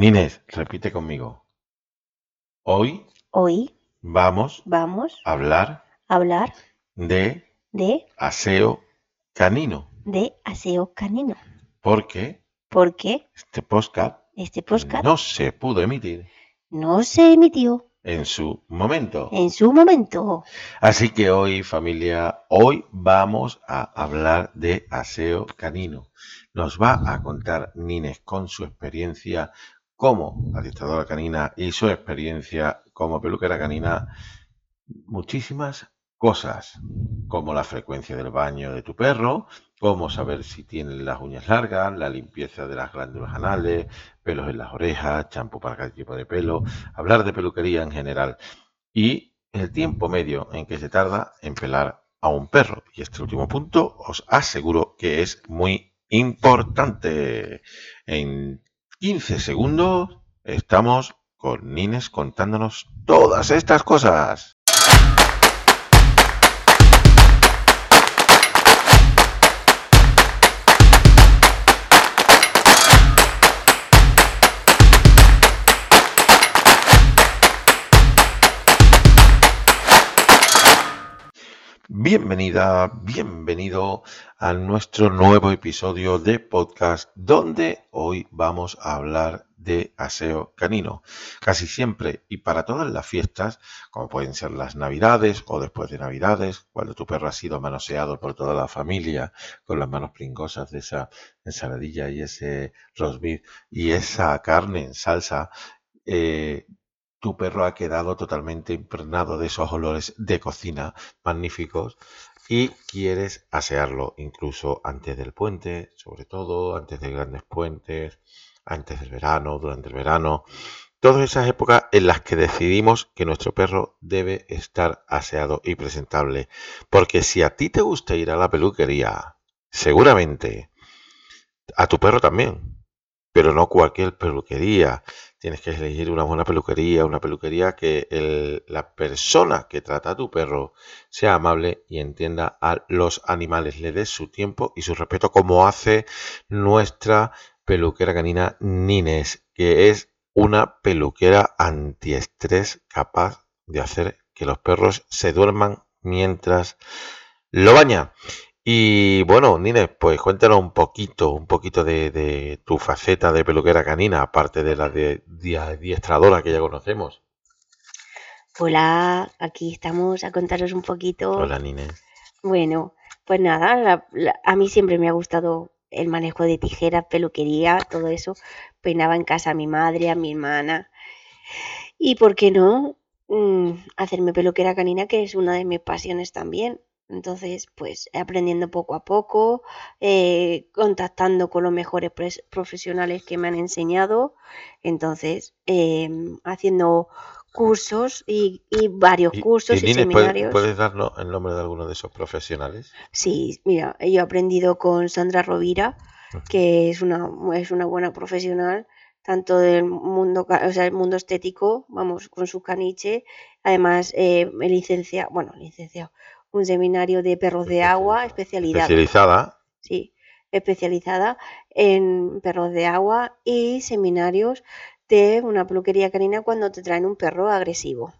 Nines, repite conmigo. Hoy Hoy vamos vamos a hablar a hablar de de, aseo canino, de aseo canino, porque porque este podcast este podcast no se pudo emitir no se emitió en su momento. en su momento. Así que hoy, familia, hoy vamos a hablar de aseo canino. Nos va a contar Nines con su experiencia como adiestradora canina y su experiencia como peluquera canina muchísimas cosas, como la frecuencia del baño de tu perro, cómo saber si tiene las uñas largas, la limpieza de las glándulas anales, pelos en las orejas, champú para cada tipo de pelo, hablar de peluquería en general y el tiempo medio en que se tarda en pelar a un perro. Y este último punto os aseguro que es muy importante. En 15 segundos estamos con Nines contándonos todas estas cosas. Bienvenida, bienvenido a nuestro nuevo episodio de podcast donde hoy vamos a hablar de aseo canino. Casi siempre y para todas las fiestas, como pueden ser las navidades o después de navidades, cuando tu perro ha sido manoseado por toda la familia con las manos pringosas de esa ensaladilla y ese roast y esa carne en salsa, eh, tu perro ha quedado totalmente impregnado de esos olores de cocina magníficos y quieres asearlo incluso antes del puente, sobre todo antes de grandes puentes, antes del verano, durante el verano. Todas esas épocas en las que decidimos que nuestro perro debe estar aseado y presentable. Porque si a ti te gusta ir a la peluquería, seguramente a tu perro también, pero no cualquier peluquería tienes que elegir una buena peluquería, una peluquería que el- la persona que trata a tu perro sea amable y entienda a los animales, le dé su tiempo y su respeto como hace nuestra peluquera canina Nines, que es una peluquera antiestrés capaz de hacer que los perros se duerman mientras lo baña. Y bueno, Nines, pues cuéntanos un poquito, un poquito de, de tu faceta de peluquera canina, aparte de la de, de adiestradora que ya conocemos. Hola, aquí estamos a contaros un poquito. Hola, Nines. Bueno, pues nada, la- la- a mí siempre me ha gustado el manejo de tijeras, peluquería, todo eso. Peinaba en casa a mi madre, a mi hermana. Y por qué no Mm, hacerme peluquera canina, que es una de mis pasiones también. Entonces, pues aprendiendo poco a poco, eh, contactando con los mejores profesionales que me han enseñado. Entonces, em, haciendo cursos y, y varios Y, cursos y y Nines, ¿puedes, seminarios. puedes darnos el nombre de alguno de esos profesionales? Sí, mira, yo he aprendido con Sandra Rovira, Ujú. que es una, es una buena profesional, tanto del mundo, o sea, el mundo estético, vamos, con su caniche, además eh, licencia, bueno, licenciado, un seminario de perros de agua, especialidad, Especializada. sí, especializada en perros de agua y seminarios de una peluquería canina cuando te traen un perro agresivo.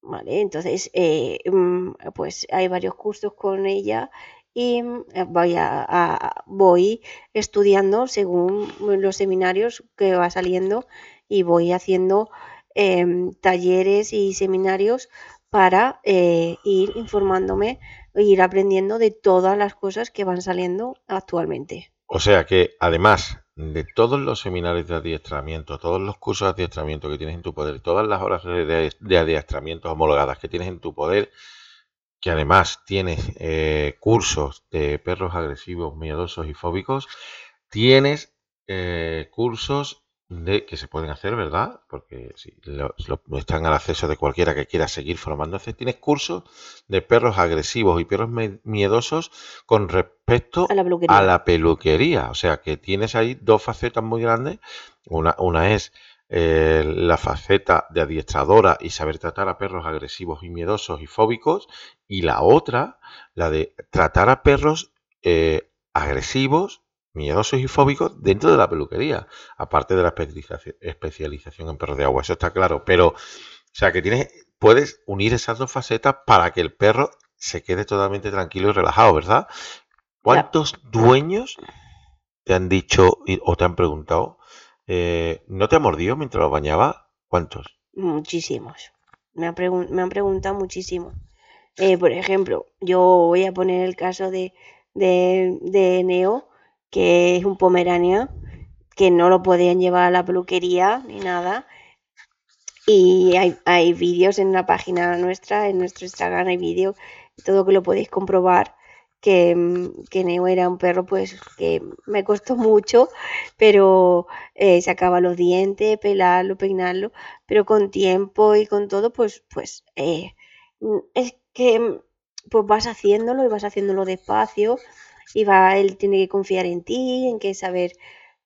Vale, entonces, eh, mm, pues hay varios cursos con ella y mm, voy, a, a- voy estudiando según los seminarios que va saliendo y voy haciendo em, talleres y seminarios para eh, ir informándome e ir aprendiendo de todas las cosas que van saliendo actualmente. O sea que además de todos los seminarios de adiestramiento, todos los cursos de adiestramiento que tienes en tu poder, todas las horas de, adiestramiento homologadas que tienes en tu poder, que además tienes eh, cursos de perros agresivos, miedosos y fóbicos, tienes eh, cursos de que se pueden hacer, ¿verdad? Porque si lo- lo- están al acceso de cualquiera que quiera seguir formándose. Tienes cursos de perros agresivos y perros miedosos con respecto A la a peluquería. la peluquería. O sea que tienes ahí dos facetas muy grandes. Una, una es eh, la faceta de adiestradora y saber tratar a perros agresivos y miedosos y fóbicos. Y la otra, la de tratar a perros eh, agresivos miedosos y fóbicos dentro de la peluquería, aparte de la especialización en perros de agua, eso está claro, pero, o sea, que tienes, puedes unir esas dos facetas para que el perro se quede totalmente tranquilo y relajado, ¿verdad? ¿Cuántos dueños te han dicho o te han preguntado, eh, ¿no te ha mordido mientras lo bañaba? ¿Cuántos? Muchísimos. Me, han preguntado muchísimo. Eh, por ejemplo, yo voy a poner el caso de, de, Neo, que es un pomerania, que no lo podían llevar a la peluquería ni nada. Y hay, hay vídeos en la página nuestra, en nuestro Instagram hay vídeos, todo que lo podéis comprobar, que, que, Neo era un perro pues que me costó mucho, pero eh, sacaba los dientes, pelarlo, peinarlo, pero con tiempo y con todo, pues, pues eh, es que pues vas haciéndolo y vas haciéndolo despacio y va, él tiene que confiar en ti, en que saber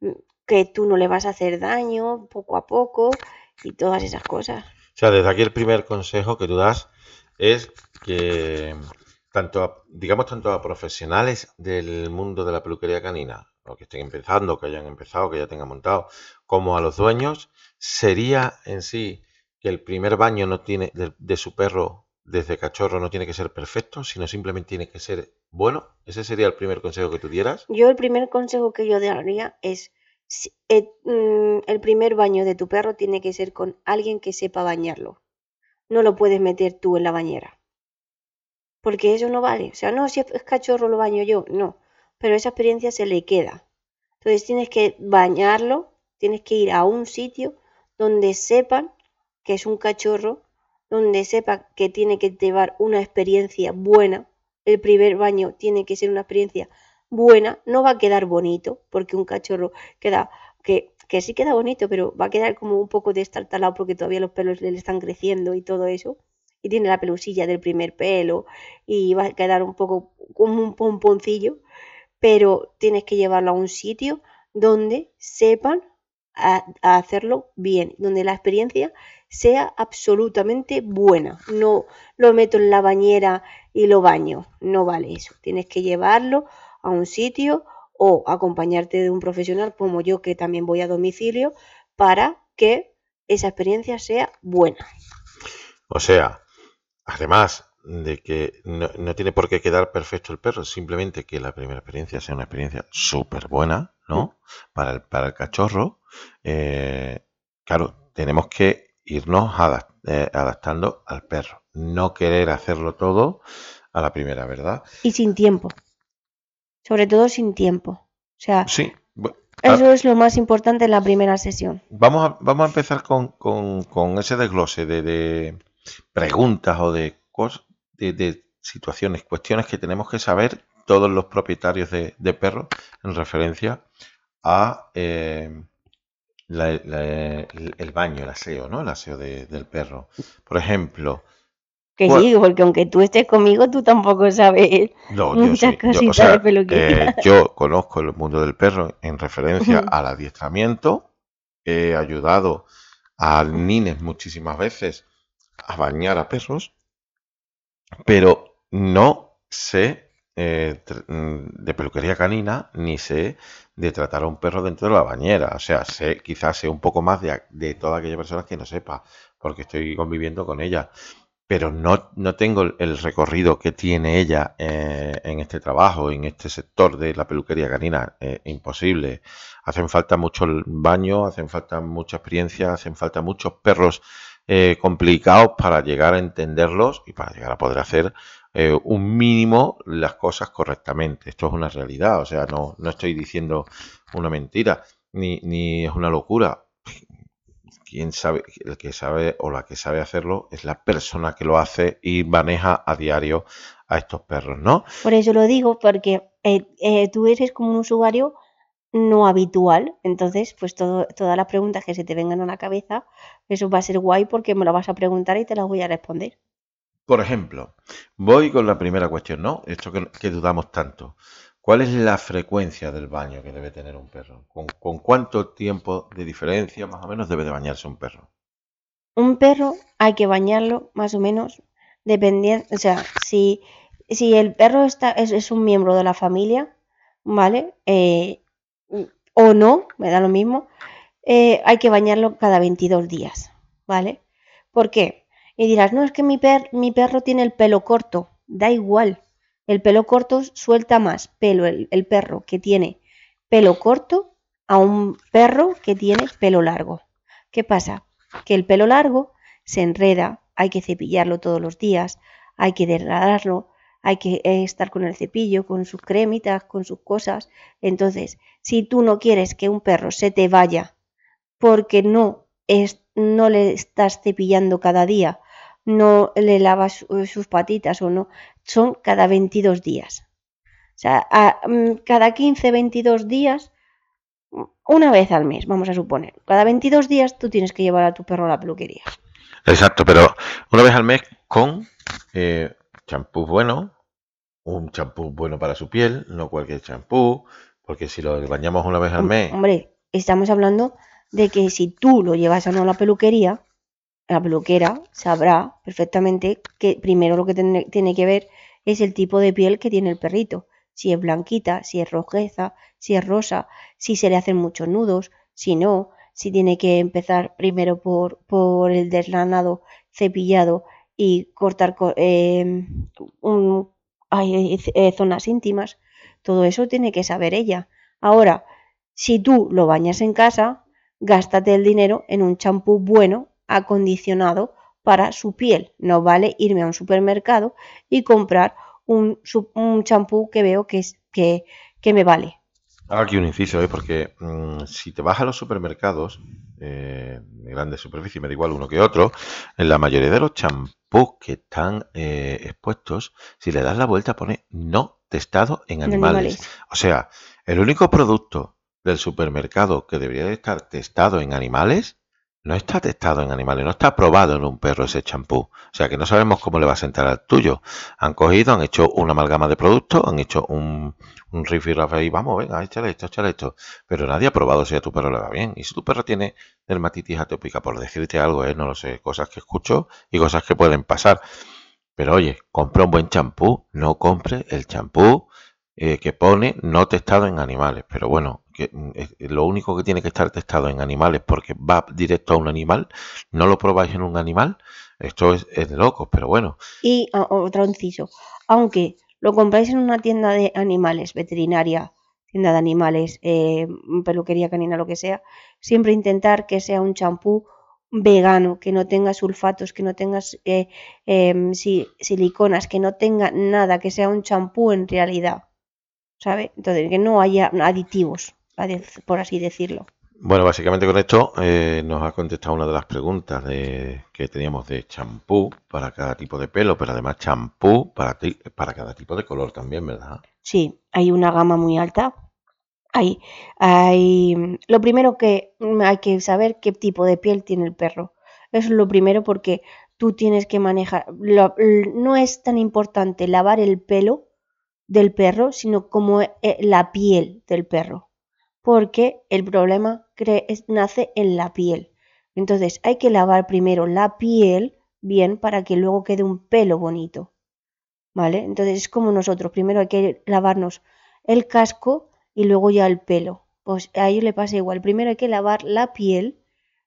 mm, que tú no le vas a hacer daño poco a poco y todas esas cosas. O sea, desde aquí el primer consejo que tú das es que tanto a, digamos tanto a profesionales del mundo de la peluquería canina, o que estén empezando, que hayan empezado, que ya tengan montado, como a los dueños, sería en sí que el primer baño no tiene de su perro desde cachorro no tiene que ser perfecto, sino simplemente tiene que ser bueno. Ese sería el primer consejo que tú dieras. Yo el primer consejo que yo daría es eh, mm, el primer baño de tu perro tiene que ser con alguien que sepa bañarlo. No lo puedes meter tú en la bañera. Porque eso no vale. O sea, no, si es cachorro lo baño yo. No. Pero esa experiencia se le queda. Entonces tienes que bañarlo, tienes que ir a un sitio donde sepan que es un cachorro donde sepa que tiene que llevar una experiencia buena, el primer baño tiene que ser una experiencia buena, no va a quedar bonito, porque un cachorro queda, que, que sí queda bonito, pero va a quedar como un poco destartalado porque todavía los pelos le están creciendo y todo eso, y tiene la pelusilla del primer pelo, y va a quedar un poco como un pomponcillo, pero tienes que llevarlo a un sitio donde sepan hacerlo bien, donde la experiencia sea absolutamente buena. No lo meto en la bañera y lo baño. No vale eso. Tienes que llevarlo a un sitio o acompañarte de un profesional como yo que también voy a domicilio para que esa experiencia sea buena. O sea, además de que no, tiene por qué quedar perfecto el perro, simplemente que la primera experiencia sea una experiencia súper buena, ¿no? Mm. Para el, para el cachorro. Eh, claro, tenemos que irnos eh, adaptando al perro. No querer hacerlo todo a la primera, ¿verdad? Y sin tiempo. Sobre todo sin tiempo. O sea, sí. Eso es lo más importante en la primera sesión. Vamos a, vamos a empezar con, ese desglose de, preguntas o de, de, situaciones, cuestiones que tenemos que saber todos los propietarios de, perros en referencia a eh, el baño, el aseo, ¿no? El aseo del perro. Por ejemplo. Que sí, porque aunque tú estés conmigo, tú tampoco sabes muchas cositas de peluquería. Eh, yo conozco el mundo del perro en referencia al adiestramiento. He ayudado a nines muchísimas veces a bañar a perros, pero no sé eh, mm, de peluquería canina ni sé de tratar a un perro dentro de la bañera. O sea, sé, quizás sé un poco más de, de toda aquella persona que no sepa, porque estoy conviviendo con ella. Pero no, no tengo el recorrido que tiene ella eh, en este trabajo, en este sector de la peluquería canina. Eh, imposible. Hacen falta mucho baño, hacen falta mucha experiencia, hacen falta muchos perros complicados para llegar a entenderlos y para llegar a poder hacer eh, un mínimo las cosas correctamente. Esto es una realidad, o sea, no, no estoy diciendo una mentira, ni, ni es una locura. Quien sabe, el que sabe o la que sabe hacerlo es la persona que lo hace y maneja a diario a estos perros, ¿no? Por eso lo digo, porque eh, eh, tú eres como un usuario no habitual, entonces pues todo, todas las preguntas que se te vengan a la cabeza, eso va a ser guay porque me lo vas a preguntar y te las voy a responder. Por ejemplo, voy con la primera cuestión, ¿no? Esto que, dudamos tanto. ¿Cuál es la frecuencia del baño que debe tener un perro? ¿Con, cuánto tiempo de diferencia más o menos debe de bañarse un perro? Un perro hay que bañarlo más o menos dependiendo, o sea, si, el perro está, es, un miembro de la familia, ¿vale? Eh, o no, me da lo mismo, eh, hay que bañarlo cada 22 días, ¿vale? ¿Por qué? Y dirás, no, es que mi, mi perro tiene el pelo corto, da igual, el pelo corto suelta más pelo el, el perro que tiene pelo corto a un perro que tiene pelo largo. ¿Qué pasa? Que el pelo largo se enreda, hay que cepillarlo todos los días, hay que degradarlo, hay que eh, estar con el cepillo, con sus cremitas, con sus cosas. Entonces, si tú no quieres que un perro se te vaya porque no, es, no le estás cepillando cada día, no le lavas eh, sus patitas o no, son cada 22 días. O sea, mm, cada 15, 22 días, una vez al mes, vamos a suponer. Cada 22 días tú tienes que llevar a tu perro a la peluquería. Exacto, pero una vez al mes con eh, champú bueno, un champú bueno para su piel, no cualquier champú, porque si lo bañamos una vez al mes. Hombre, estamos hablando de que si tú lo llevas a la peluquería, la peluquera sabrá perfectamente que primero lo que tiene que ver es el tipo de piel que tiene el perrito. Si es blanquita, si es rojeza, si es rosa, si se le hacen muchos nudos, si no, si tiene que empezar primero por, por el deslanado cepillado y cortar eh, eh, zonas íntimas. Todo eso tiene que saber ella. Ahora, si tú lo bañas en casa, gástate el dinero en un champú bueno, acondicionado para su piel. No vale irme a un supermercado y comprar un, champú que veo que, es, que, que me vale. Aquí un inciso, ¿eh? porque mm, si te vas a los supermercados, eh, de grandes superficies, me da igual uno que otro, en la mayoría de los champús que están eh, expuestos, si le das la vuelta pone no testado en animales. O sea, el único producto del supermercado que debería de estar testado en animales no está testado en animales, no está probado en un perro ese champú. O sea que no sabemos cómo le va a sentar al tuyo. Han cogido, han hecho una amalgama de productos, han hecho un, un riff y y vamos, venga, échale esto, échale esto. Pero nadie ha probado si a tu perro le va bien. Y si tu perro tiene dermatitis atópica, por decirte algo, ¿eh? no lo sé, cosas que escucho y cosas que pueden pasar. Pero oye, compra un buen champú, no compre el champú eh, que pone no testado en animales. Pero bueno, que mm, lo único que tiene que estar testado en animales porque va directo a un animal, no lo probáis en un animal, esto es, de locos, pero bueno. Y otro inciso, aunque lo compráis en una tienda de animales, veterinaria, tienda de animales, eh, peluquería canina, lo que sea, siempre intentar que sea un champú vegano, que no tenga sulfatos, que no tenga eh, em, siliconas, que no tenga nada, que sea un champú en realidad. ¿Sabe? Entonces, que no haya aditivos por así decirlo. Bueno, básicamente con esto eh, nos ha contestado una de las preguntas de, que teníamos de champú para cada tipo de pelo, pero además champú para, para cada tipo de color también, ¿verdad? Sí, hay una gama muy alta. Hay, hay, lo primero que hay que saber qué tipo de piel tiene el perro. Eso es lo primero porque tú tienes que manejar. no es tan importante lavar el pelo del perro, sino como eh, la piel del perro porque el problema nace en la piel. Entonces hay que lavar primero la piel bien para que luego quede un pelo bonito. ¿Vale? Entonces es como nosotros, primero hay que lavarnos el casco y luego ya el pelo. Pues a le pasa igual, primero hay que lavar la piel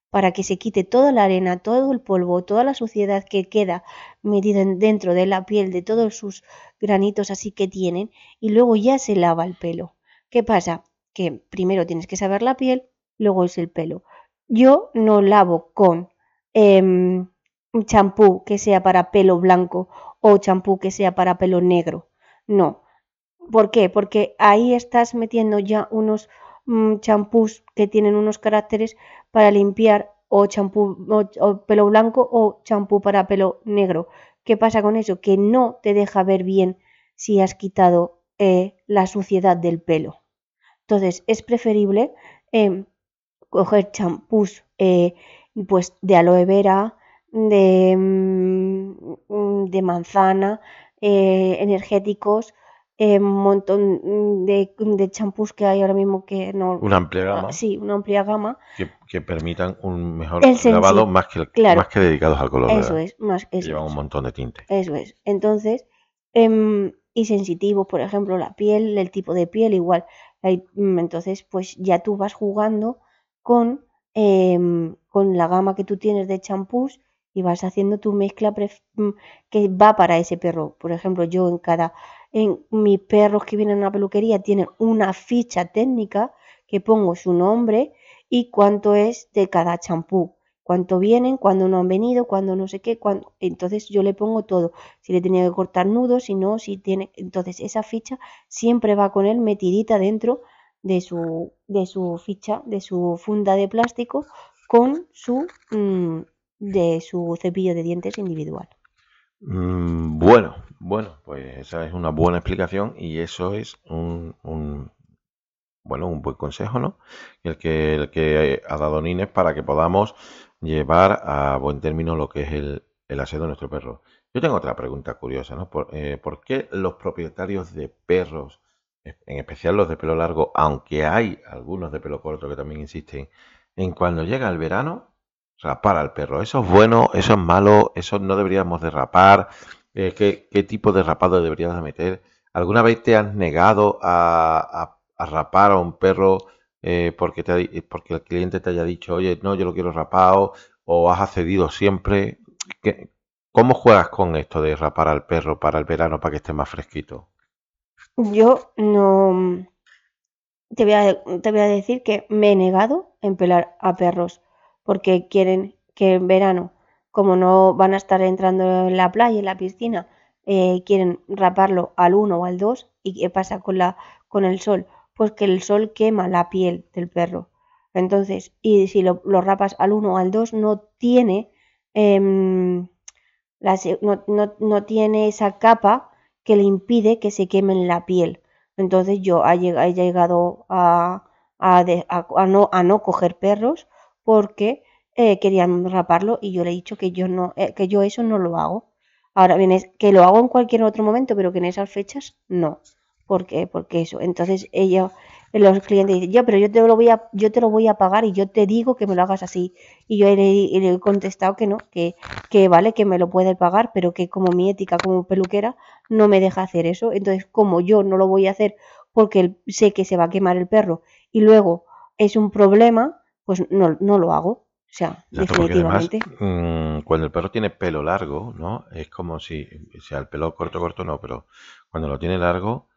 para que se quite toda la arena, todo el polvo, toda la suciedad que queda metida dentro de la piel, de todos sus granitos así que tienen, y luego ya se lava el pelo. ¿Qué pasa? Que primero tienes que saber la piel, luego es el pelo. Yo no lavo con em, champú que sea para pelo blanco o champú que sea para pelo negro. No. ¿Por qué? Porque ahí estás metiendo ya unos mm, champús que tienen unos caracteres para limpiar o champú o, pelo blanco o champú para pelo negro. ¿Qué pasa con eso? Que no te deja ver bien si has quitado eh, la suciedad del pelo. Entonces es preferible em, coger champús eh, pues de aloe vera, de, mm, de manzana, eh, energéticos, un montón de, champús que hay ahora mismo que no... Una amplia ah, gama. sí, una amplia gama. Que, permitan un mejor lavado más que, más que dedicados al color. Eso es, más eso Llevan un montón de tinte. Eso es. Entonces, em, y sensitivos, por ejemplo, la piel, el tipo de piel igual entonces, pues ya tú vas jugando con, em, con la gama que tú tienes de champús y vas haciendo tu mezcla mm, que va para ese perro. Por ejemplo, yo en cada, en mis perros que vienen a una peluquería tienen una ficha técnica que pongo su nombre y cuánto es de cada champú cuánto vienen, cuándo no han venido, cuándo no sé qué, cuándo... entonces yo le pongo todo, si le tenía que cortar nudos, si no, si tiene, entonces esa ficha siempre va con él metidita dentro de su, de su ficha, de su funda de plástico con su, mm, de su cepillo de dientes individual. Mm, bueno, bueno, pues esa es una buena explicación y eso es un, bueno, un buen consejo, ¿no? El que, el que ha dado Nines para que podamos llevar a buen término lo que es el, el aseo de nuestro perro. Yo tengo otra pregunta curiosa, ¿no? Eh, ¿Por, qué los propietarios de perros, en especial los de pelo largo, aunque hay algunos de pelo corto que también insisten, en cuando llega el verano, rapar al perro? ¿Eso es bueno? ¿Eso es malo? ¿Eso no deberíamos de rapar? Eh, ¿qué, tipo de rapado deberíamos de meter? ¿Alguna vez te has negado a, a rapar a un perro eh, porque, te porque el cliente te haya dicho, oye, no, yo lo quiero rapado, o has accedido siempre. ¿Cómo juegas con esto de rapar al perro para el verano para que esté más fresquito? Yo no. Te voy, a, te voy a decir que me he negado en pelar a perros porque quieren que en verano, como no van a estar entrando en la playa, en la piscina, eh, quieren raparlo al 1 o al 2 y qué pasa con, la, con el sol pues que el sol quema la piel del perro. Entonces, y si lo, rapas al 1 o al 2, no tiene, em, no, tiene esa capa que le impide que se queme en la piel. Entonces yo he llegado a, a, no, a no coger perros porque eh, querían raparlo y yo le he dicho que yo, no, eh, que yo eso no lo hago. Ahora bien, es que lo hago en cualquier otro momento, pero que en esas fechas no. ¿Por qué? Porque eso. Entonces ella, los clientes dicen, yo, pero yo te lo voy a, yo te lo voy a pagar y yo te digo que me lo hagas así. Y yo le, he contestado que no, que, que vale, que me lo puede pagar, pero que como mi ética como peluquera no me deja hacer eso. Entonces, como yo no lo voy a hacer porque sé que se va a quemar el perro y luego es un problema, pues no, no lo hago. O sea, definitivamente. Mm, cuando el perro tiene pelo largo, ¿no? Es como si, o sea, el pelo corto, corto no, pero cuando lo tiene largo,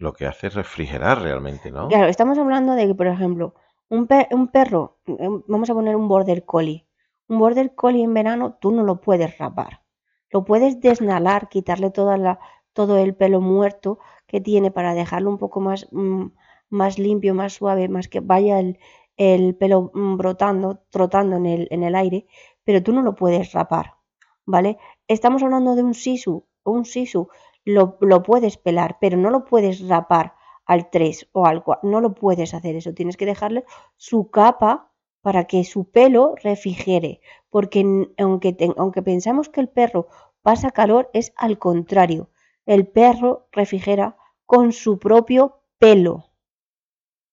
lo que hace es refrigerar realmente, ¿no? Claro, estamos hablando de que, por ejemplo, un, un perro, em, vamos a poner un border collie. Un border collie en verano tú no lo puedes rapar. Lo puedes desnalar, quitarle toda la, todo el pelo muerto que tiene para dejarlo un poco más, mm, más limpio, más suave, más que vaya el, el pelo mm, brotando, trotando en el, en el aire, pero tú no lo puedes rapar, ¿vale? Estamos hablando de un sisu, un sisu lo, puedes pelar, pero no lo puedes rapar al 3 o al 4, no lo puedes hacer eso, tienes que dejarle su capa para que su pelo refrigere, porque aunque, aunque pensamos que el perro pasa calor, es al contrario, el perro refrigera con su propio pelo,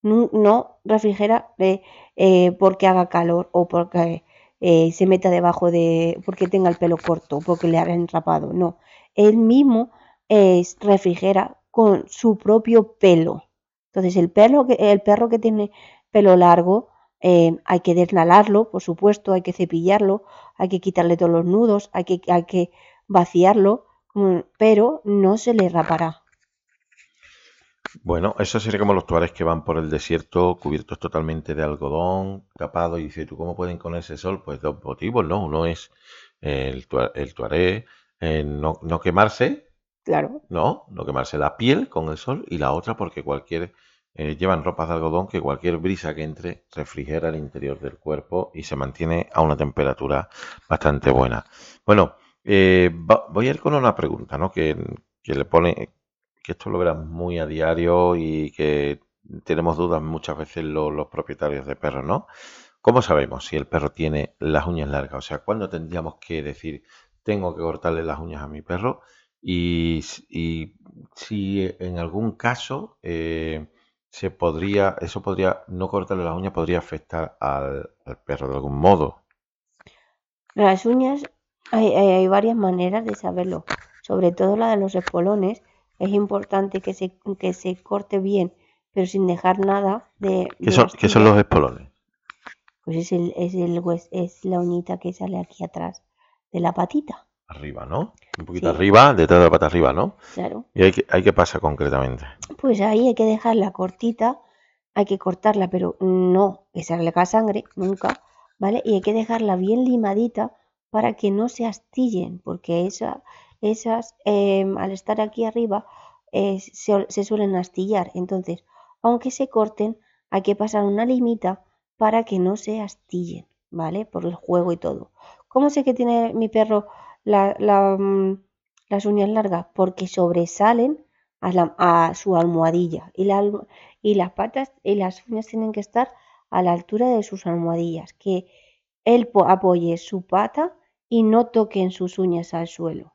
no, refrigera eh, porque haga calor o porque eh, se meta debajo de, porque tenga el pelo corto, porque le hagan rapado, no, él mismo es refrigera con su propio pelo. Entonces el perro que, el perro que tiene pelo largo eh, hay que desnalarlo, por supuesto, hay que cepillarlo, hay que quitarle todos los nudos, hay que, hay que vaciarlo, mm, pero no se le rapará. Bueno, eso sería como los tuares que van por el desierto cubiertos totalmente de algodón, tapados, y dice, ¿tú cómo pueden con ese sol? Pues dos motivos, ¿no? Uno es el, el tuaré, eh, no, no, quemarse Claro. No, no quemarse la piel con el sol y la otra porque cualquier eh, llevan ropas de algodón que cualquier brisa que entre refrigera el interior del cuerpo y se mantiene a una temperatura bastante buena. Bueno, eh, voy a ir con una pregunta, ¿no? Que, le pone que esto lo verán muy a diario y que tenemos dudas muchas veces los propietarios de perros, ¿no? ¿Cómo sabemos si el perro tiene las uñas largas? O sea, ¿cuándo tendríamos que decir tengo que cortarle las uñas a mi perro? Y, si en algún caso eh, se podría, eso podría, no cortarle las uñas podría afectar al, perro de algún modo. Las uñas, hay, varias maneras de saberlo, sobre todo la de los espolones. Es importante que se, que se corte bien, pero sin dejar nada de... ¿Qué son, ¿qué son astilla. los espolones? Pues es, el, es, el, es la uñita que sale aquí atrás de la patita, Arriba, ¿no? Un poquito Sí. arriba, detrás de la pata arriba, ¿no? claro. ¿Y hay que, hay que pasa concretamente? Pues ahí hay que dejarla cortita, hay que cortarla, pero no que salga sangre, nunca, ¿vale? Y hay que dejarla bien limadita para que no se astillen, porque esa, esas, em, al estar aquí arriba, eh, se, se suelen astillar. Entonces, aunque se corten, hay que pasar una limita para que no se astillen, ¿vale? Por el juego y todo. ¿Cómo sé que tiene mi perro la- la, mm, las uñas largas? Porque sobresalen a, la- a su almohadilla y, y las patas y las uñas tienen que estar a la altura de sus almohadillas, que él po- apoye su pata y no toquen sus uñas al suelo.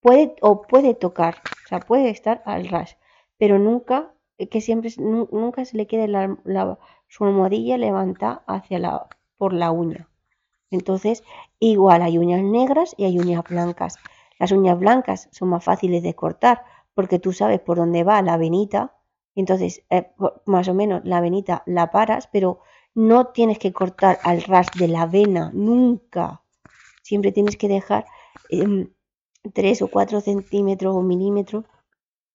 Puede o puede tocar, o sea, puede estar al ras, pero nunca, eh, que siempre, nunca se le quede la, la- su almohadilla levantada hacia la, por la uña. Entonces, igual hay uñas negras y hay uñas blancas. Las uñas blancas son más fáciles de cortar porque tú sabes por dónde va la venita. Entonces, eh, más o menos la venita la paras, pero no tienes que cortar al ras de la vena, nunca. Siempre tienes que dejar em, 3 o 4 centímetros o milímetros,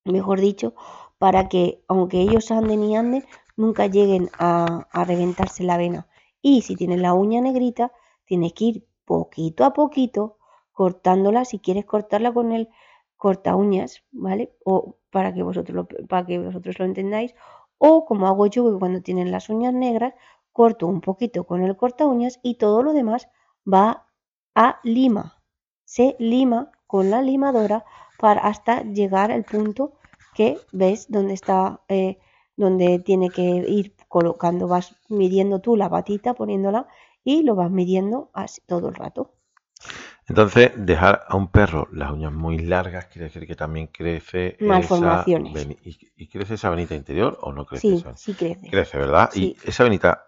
mejor dicho, para que aunque ellos anden y anden, nunca lleguen a, a reventarse la vena. Y si tienes la uña negrita, tienes que ir poquito a poquito cortándola si quieres cortarla con el corta uñas, ¿vale? O para que vosotros lo, para que vosotros lo entendáis. O como hago yo, que cuando tienen las uñas negras, corto un poquito con el corta uñas y todo lo demás va a lima. Se lima con la limadora para hasta llegar al punto que ves donde está, eh, donde tiene que ir colocando, vas midiendo tú la patita, poniéndola y lo vas midiendo así todo el rato. Entonces, dejar a un perro las uñas muy largas quiere decir que también crece Malformaciones. ¿Y, y crece esa venita interior o no crece Sí, esa? sí crece. Crece, ¿verdad? Sí. Y esa venita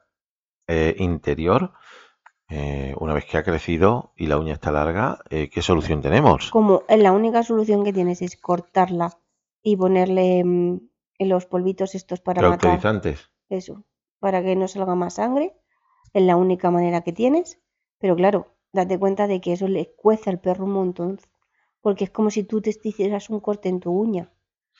eh, interior, eh, una vez que ha crecido y la uña está larga, eh, ¿qué solución tenemos? Como la única solución que tienes es cortarla y ponerle mm, en los polvitos estos para matar eso, para que no salga más sangre, es la única manera que tienes, pero claro, date cuenta de que eso le cueza al perro un montón, porque es como si tú te hicieras un corte en tu uña.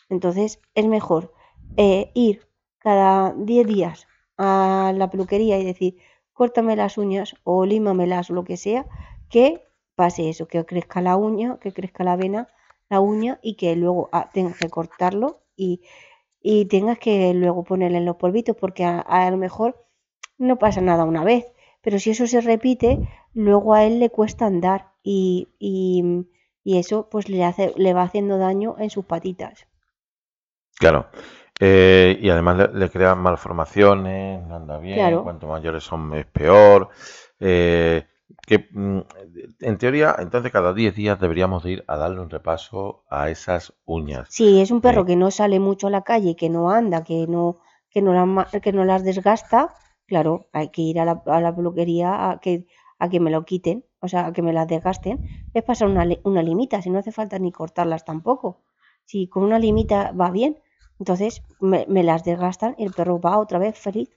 Entonces es mejor eh, ir cada 10 días a la peluquería y decir, córtame las uñas o límamelas o lo que sea, que pase eso, que crezca la uña, que crezca la vena, la uña y que luego ah, tengas que cortarlo y, y tengas que luego ponerle en los polvitos, porque a, a lo mejor no pasa nada una vez, pero si eso se repite, luego a él le cuesta andar y, y, y eso pues le, hace, le va haciendo daño en sus patitas. Claro. Eh, y además le, le crean malformaciones, no anda bien, Claro. cuanto mayores son es peor. eh, que mm, en teoría, entonces cada 10 días deberíamos de ir a darle un repaso a esas uñas. Si es un perro Eh, que no sale mucho a la calle, que no anda, que no, que no, las, ma- que no las desgasta, claro, hay que ir a la, a la peluquería a que, a que me lo quiten, o sea, a que me las desgasten. Es pasar una, una limita, si no hace falta ni cortarlas tampoco. Si con una limita va bien, entonces me, me las desgastan y el perro va otra vez feliz.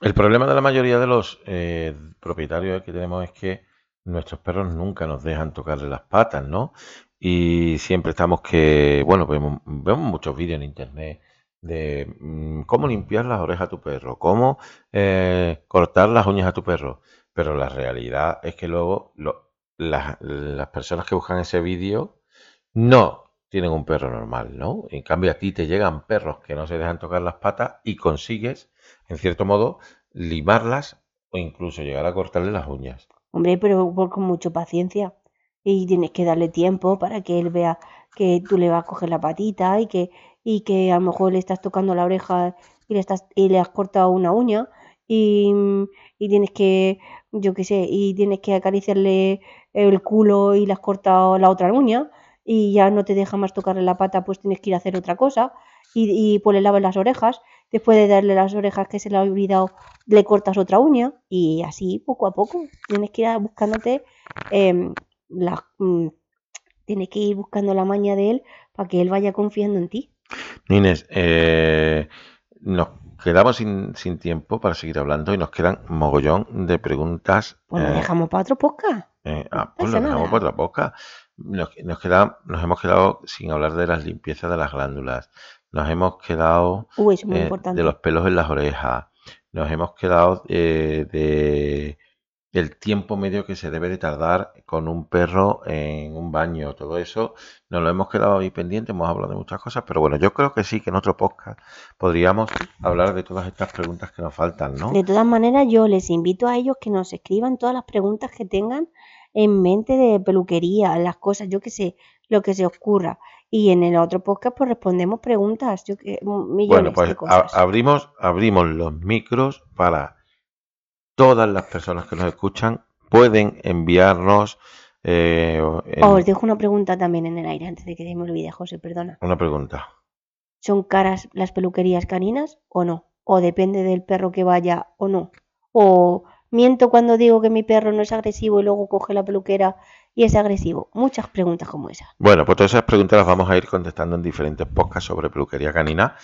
El problema de la mayoría de los eh, propietarios que tenemos es que nuestros perros nunca nos dejan tocarle las patas, ¿no? Y siempre estamos que, bueno, vemos, vemos muchos vídeos en internet de mm, cómo limpiar las orejas a tu perro, cómo eh, cortar las uñas a tu perro. Pero la realidad es que luego las, las personas que buscan ese vídeo no tienen un perro normal, ¿no? En cambio, a ti te llegan perros que no se dejan tocar las patas y consigues, en cierto modo, limarlas o incluso llegar a cortarle las uñas. Hombre, pero con mucha paciencia. Y tienes que darle tiempo para que él vea que tú le vas a coger la patita y que, y que a lo mejor le estás tocando la oreja y le estás, y le has cortado una uña y, y tienes que, yo qué sé, y tienes que acariciarle el culo y le has cortado la otra uña y ya no te deja más tocarle la pata, pues tienes que ir a hacer otra cosa y, y pues le lavas las orejas. Después de darle las orejas que se le ha olvidado, le cortas otra uña y así poco a poco. Tienes que ir buscándote em, la, mm, tienes que ir buscando la maña de él para que él vaya confiando en ti. Nines, eh, nos quedamos sin, sin tiempo para seguir hablando y nos quedan mogollón de preguntas. Pues lo eh, dejamos para otro podcast. eh, ah, no pues lo dejamos por otra boca. Nos, nos, queda, nos hemos quedado sin hablar de las limpiezas de las glándulas. Nos hemos quedado Uy, eso es muy eh, importante. de los pelos en las orejas. Nos hemos quedado eh, de el tiempo medio que se debe de tardar con un perro en un baño. Todo eso nos lo hemos quedado ahí pendiente. Hemos hablado de muchas cosas, pero bueno, yo creo que sí, que en otro podcast podríamos hablar de todas estas preguntas que nos faltan, ¿no? De todas maneras, yo les invito a ellos que nos escriban todas las preguntas que tengan en mente de peluquería, las cosas, yo que sé, lo que se ocurra. Y en el otro podcast, pues respondemos preguntas, yo que millones Bueno, pues de cosas. abrimos, abrimos los micros para todas las personas que nos escuchan. Pueden enviarnos eh, en- Os dejo una pregunta también en el aire antes de que se me olvide, José, perdona. una pregunta. ¿Son caras las peluquerías caninas o no? ¿O depende del perro que vaya o no? ¿O miento cuando digo que mi perro no es agresivo y luego coge la peluquera y es agresivo? Muchas preguntas como esa. Bueno, pues todas esas preguntas las vamos a ir contestando en diferentes podcasts sobre peluquería canina.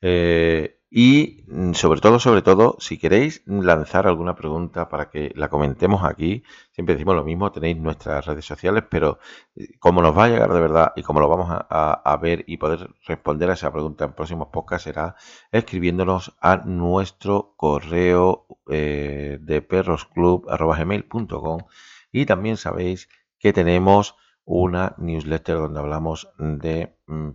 Eh, y mm, sobre todo, sobre todo, si queréis lanzar alguna pregunta para que la comentemos aquí, siempre decimos lo mismo, tenéis nuestras redes sociales, pero eh, como nos va a llegar de verdad y como lo vamos a, ver y poder responder a esa pregunta en próximos podcasts será escribiéndonos a nuestro correo eh, de perrosclub.gmail.com y también sabéis que tenemos una newsletter donde hablamos de mm,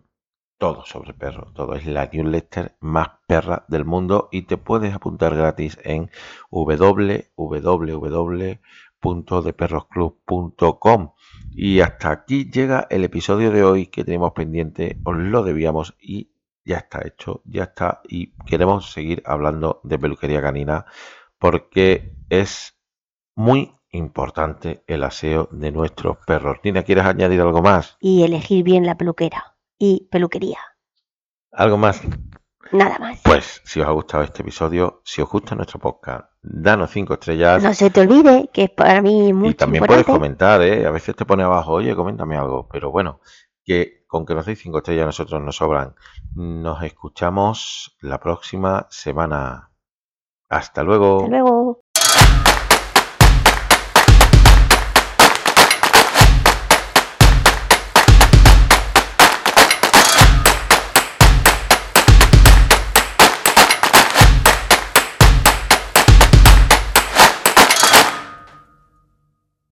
todo sobre perros. Todo es la newsletter más perra del mundo y te puedes apuntar gratis en www.deperrosclub.com. Y hasta aquí llega el episodio de hoy que tenemos pendiente. Os lo debíamos y ya está hecho, ya está. Y queremos seguir hablando de peluquería canina porque es muy importante el aseo de nuestros perros. Nina, ¿quieres añadir algo más? Y elegir bien la peluquera y peluquería. ¿Algo más? Nada más. Pues si os ha gustado este episodio, si os gusta nuestro podcast, danos cinco estrellas No se te olvide que para mí es mucho y también puedes comentar, ¿eh? A veces te pone abajo, oye, coméntame algo, pero bueno, que con que nos deis cinco estrellas nosotros nos sobran. Nos escuchamos la próxima semana. Hasta luego. Hasta luego.